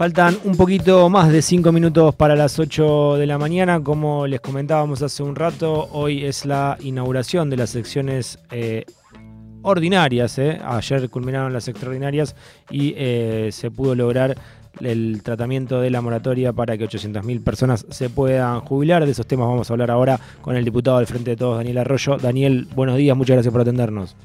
Faltan un poquito más de cinco minutos para las 8 de la mañana. Como les comentábamos hace un rato, hoy es la inauguración de las secciones eh, ordinarias. eh. Ayer culminaron las extraordinarias y eh, se pudo lograr el tratamiento de la moratoria para que 800.000 personas se puedan jubilar. De esos temas vamos a hablar ahora con el diputado del Frente de Todos, Daniel Arroyo. Daniel, buenos días, muchas gracias por atendernos.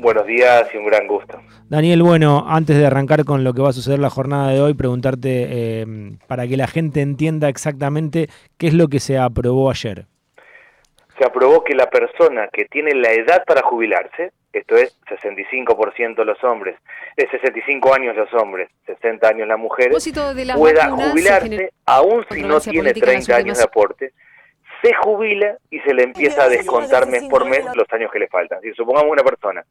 Buenos días y un gran gusto. Daniel, bueno, antes de arrancar con lo que va a suceder la jornada de hoy, preguntarte eh, para que la gente entienda exactamente qué es lo que se aprobó ayer. Se aprobó que la persona que tiene la edad para jubilarse, esto es 65% los hombres, es 65 años los hombres, 60 años las mujeres, pueda jubilarse aún si no tiene política en las 30 años de aporte, se jubila y se le empieza a descontar mes por mes los años que le faltan. Si supongamos una persona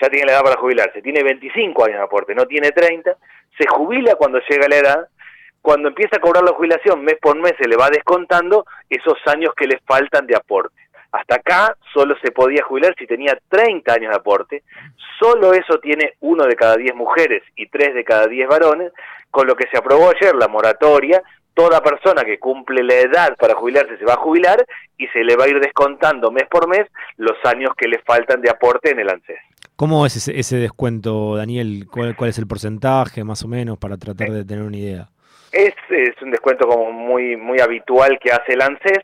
ya tiene la edad para jubilarse, tiene 25 años de aporte, no tiene 30, se jubila cuando llega la edad, cuando empieza a cobrar la jubilación mes por mes se le va descontando esos años que le faltan de aporte. Hasta acá solo se podía jubilar si tenía 30 años de aporte, solo eso tiene uno de cada 10 mujeres y tres de cada 10 varones, con lo que se aprobó ayer la moratoria, toda persona que cumple la edad para jubilarse se va a jubilar y se le va a ir descontando mes por mes los años que le faltan de aporte en el ANSES. ¿Cómo es ese, ese descuento, Daniel? ¿Cuál, cuál es el porcentaje, más o menos, para tratar de tener una idea? Es, es un descuento como muy, muy habitual que hace el ANSES,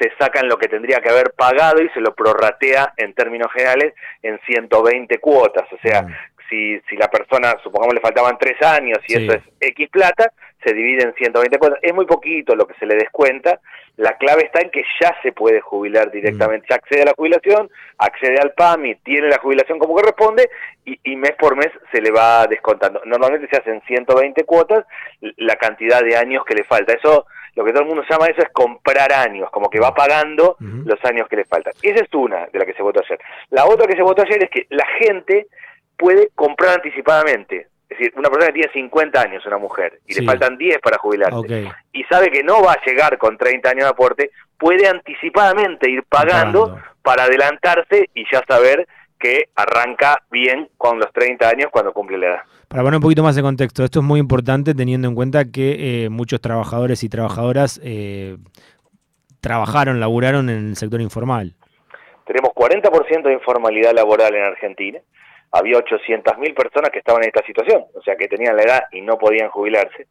se sacan lo que tendría que haber pagado y se lo prorratea en términos generales en 120 cuotas, o sea, Mm. Si, si la persona, supongamos le faltaban tres años y Sí. eso es X plata, se divide en 120 cuotas. Es muy poquito lo que se le descuenta. La clave está en que ya se puede jubilar directamente. Ya accede a la jubilación, accede al PAMI, tiene la jubilación como corresponde y, y mes por mes se le va descontando. Normalmente se hacen 120 cuotas la cantidad de años que le falta. Eso, lo que todo el mundo llama eso es comprar años, como que va pagando los años que le faltan. Esa es una de la que se votó ayer. La otra que se votó ayer es que la gente puede comprar anticipadamente. Es decir, una persona que tiene 50 años, una mujer, y Sí. le faltan 10 para jubilarse, y sabe que no va a llegar con 30 años de aporte, puede anticipadamente ir pagando, Pagando. para adelantarse y ya saber que arranca bien con los 30 años cuando cumple la edad. Para poner un poquito más de contexto, esto es muy importante teniendo en cuenta que eh, muchos trabajadores y trabajadoras eh, trabajaron, laburaron en el sector informal. Tenemos 40% de informalidad laboral en Argentina. Había 800.000 personas que estaban en esta situación, o sea, que tenían la edad y no podían jubilarse.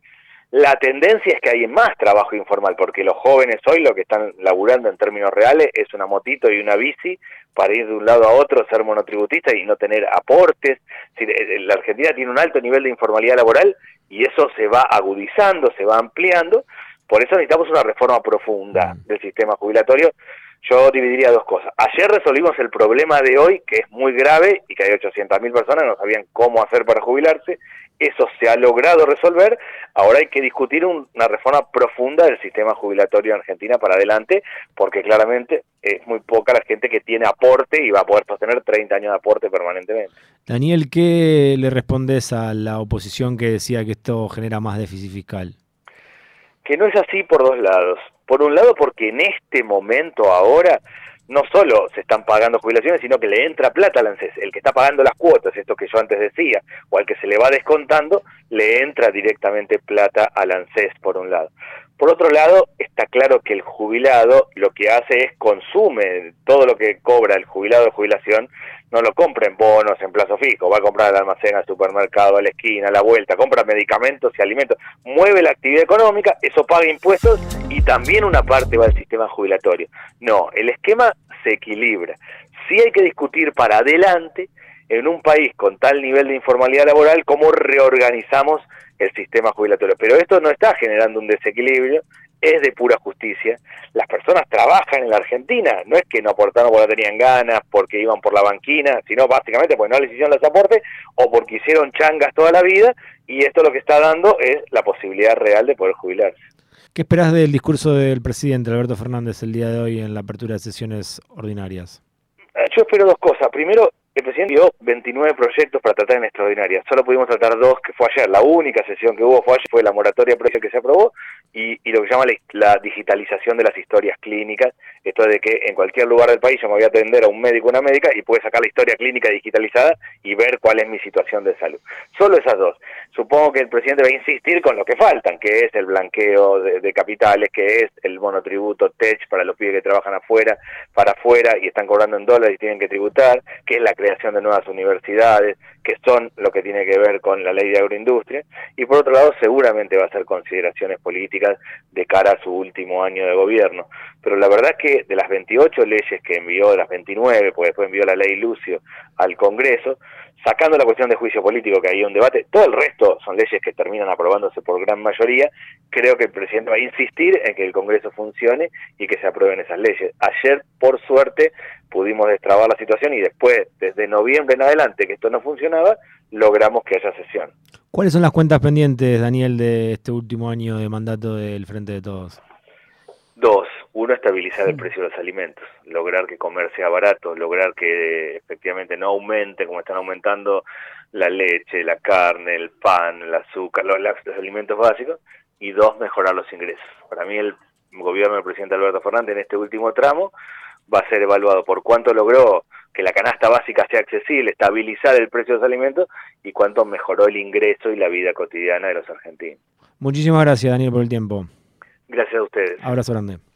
La tendencia es que hay más trabajo informal, porque los jóvenes hoy lo que están laburando en términos reales es una motito y una bici para ir de un lado a otro, ser monotributista y no tener aportes. Es decir, eh, La Argentina tiene un alto nivel de informalidad laboral y eso se va agudizando, se va ampliando. Por eso necesitamos una reforma profunda Mm. del sistema jubilatorio yo dividiría dos cosas. Ayer resolvimos el problema de hoy, que es muy grave y que hay 800.000 personas que no sabían cómo hacer para jubilarse. Eso se ha logrado resolver. Ahora hay que discutir un- una reforma profunda del sistema jubilatorio en Argentina para adelante, porque claramente es muy poca la gente que tiene aporte y va a poder sostener 30 años de aporte permanentemente. Daniel, ¿qué le respondes a la oposición que decía que esto genera más déficit fiscal? que no es así por dos lados. Por un lado, porque en este momento ahora no solo se están pagando jubilaciones, sino que le entra plata al ANSES. El que está pagando las cuotas, esto que yo antes decía, o al que se le va descontando, le entra directamente plata al ANSES, por un lado. Por otro lado, está claro que el jubilado lo que hace es consume todo lo que cobra el jubilado de jubilación, no lo compra en bonos, en plazo fijo, va a comprar al almacén, al supermercado, a la esquina, a la vuelta, compra medicamentos y alimentos, mueve la actividad económica, eso paga impuestos y también una parte va al sistema jubilatorio. No, el esquema se equilibra. Sí hay que discutir para adelante en un país con tal nivel de informalidad laboral cómo reorganizamos el sistema jubilatorio. Pero esto no está generando un desequilibrio, es de pura justicia. Las personas trabajan en la Argentina, no es que no aportaron porque no tenían ganas, porque iban por la banquina, sino básicamente porque no les hicieron los aportes o porque hicieron changas toda la vida y esto lo que está dando es la posibilidad real de poder jubilarse. ¿Qué esperás del discurso del presidente Alberto Fernández el día de hoy en la apertura de sesiones ordinarias? Eh, Yo espero dos cosas. Primero, el presidente dio 29 proyectos para tratar en extraordinaria. Solo pudimos tratar dos, que fue ayer. La única sesión que hubo fue ayer, fue la moratoria de que se aprobó y, lo que se llama la, digitalización de las historias clínicas. Esto de que en cualquier lugar del país yo me voy a atender a un médico o una médica y puede sacar la historia clínica digitalizada y ver cuál es mi situación de salud. Solo esas dos. Supongo que el presidente va a insistir con lo que faltan, que es el blanqueo de, capitales, que es el monotributo TECH para los pibes que trabajan afuera, para afuera y están cobrando en dólares y tienen que tributar, que es la creación de nuevas universidades, que son lo que tiene que ver con la ley de agroindustria, y por otro lado seguramente va a hacer consideraciones políticas de cara a su último año de gobierno. Pero la verdad es que de las 28 leyes que envió, de las 29, porque después envió la ley Lucio al Congreso, sacando la cuestión de juicio político, que hay un debate, todo el resto son leyes que terminan aprobándose por gran mayoría, creo que el presidente va a insistir en que el Congreso funcione y que se aprueben esas leyes. Ayer, por suerte, pudimos destrabar la situación y después, desde noviembre en adelante, que esto no funcionaba, logramos que haya sesión. ¿Cuáles son las cuentas pendientes, Daniel, de este último año de mandato del Frente de Todos? Dos, uno, estabilizar el precio de los alimentos, lograr que comer sea barato, lograr que efectivamente no aumente como están aumentando la leche, la carne, el pan, el azúcar, los, los alimentos básicos, y dos, mejorar los ingresos. Para mí el gobierno del presidente Alberto Fernández en este último tramo va a ser evaluado por cuánto logró que la canasta básica sea accesible, estabilizar el precio de los alimentos y cuánto mejoró el ingreso y la vida cotidiana de los argentinos. Muchísimas gracias, Daniel, por el tiempo. Gracias a ustedes. Abrazo grande.